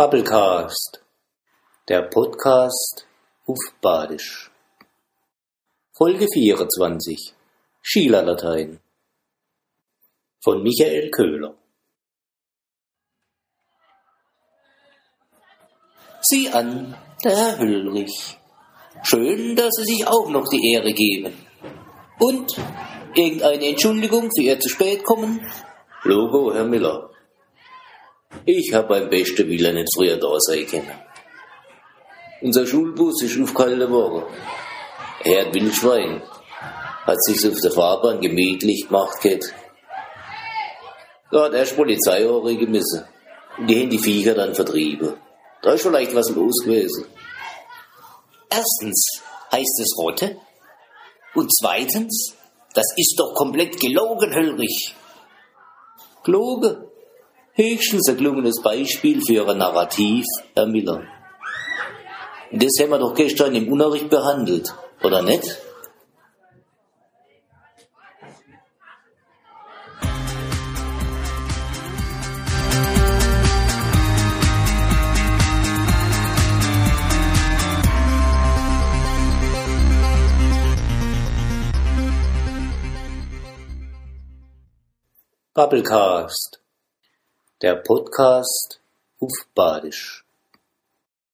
Bubblecast, der Podcast auf Badisch. Folge 24, Schielerlatein von Michael Köhler. Sieh an, der Herr Hüllrich. Schön, dass Sie sich auch noch die Ehre geben. Und irgendeine Entschuldigung für Ihr zu spät kommen? Logo, Herr Miller. Ich hab beim besten Willen nicht früher da sein können. Unser Schulbus ist auf kalte Woche. Er hat Wildschwein. Hat sich's auf der Fahrbahn gemütlich gemacht geht. Da hat erst Polizei gemessen. Und die haben die Viecher dann vertrieben. Da ist vielleicht was los gewesen. Erstens heißt es Rotte. Und zweitens, das ist doch komplett gelogen, Höllrich. Gelogen? Höchstens ein gelungenes Beispiel für ein Narrativ, Herr Miller. Das haben wir doch gestern im Unterricht behandelt, oder nicht? Bubblecast der Podcast auf Badisch